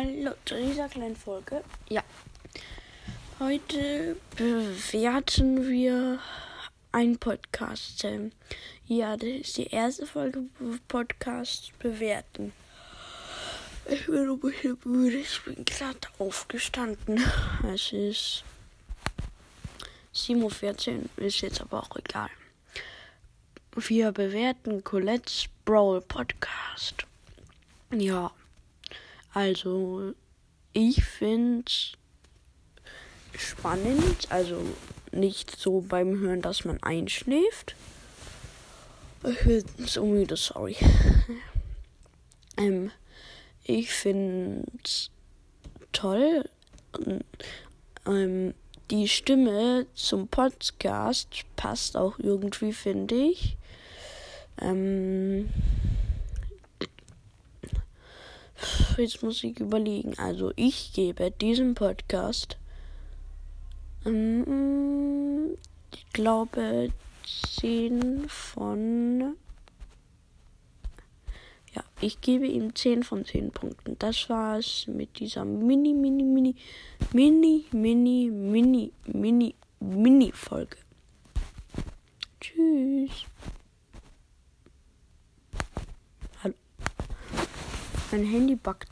Hallo zu dieser kleinen Folge. Ja. Heute bewerten wir einen Podcast. Ja, das ist die erste Folge Podcast bewerten. Ich bin ein bisschen müde. Ich bin gerade aufgestanden. Es ist 7.14 Uhr. Ist jetzt aber auch egal. Wir bewerten Colette's Brawl Podcast. Ja. Also, ich finde spannend. Also, nicht so beim Hören, dass man einschläft. Ich bin so müde, sorry. ähm, ich finde toll. Ähm, die Stimme zum Podcast passt auch irgendwie, finde ich. Ähm, jetzt muss ich überlegen. Also ich gebe diesem Podcast, ähm, ich glaube, 10 von... Ja, ich gebe ihm 10 von 10 Punkten. Das war's mit dieser mini, mini, mini, mini, mini, mini, mini, mini Folge. Tschüss. Hallo. Mein Handy backt.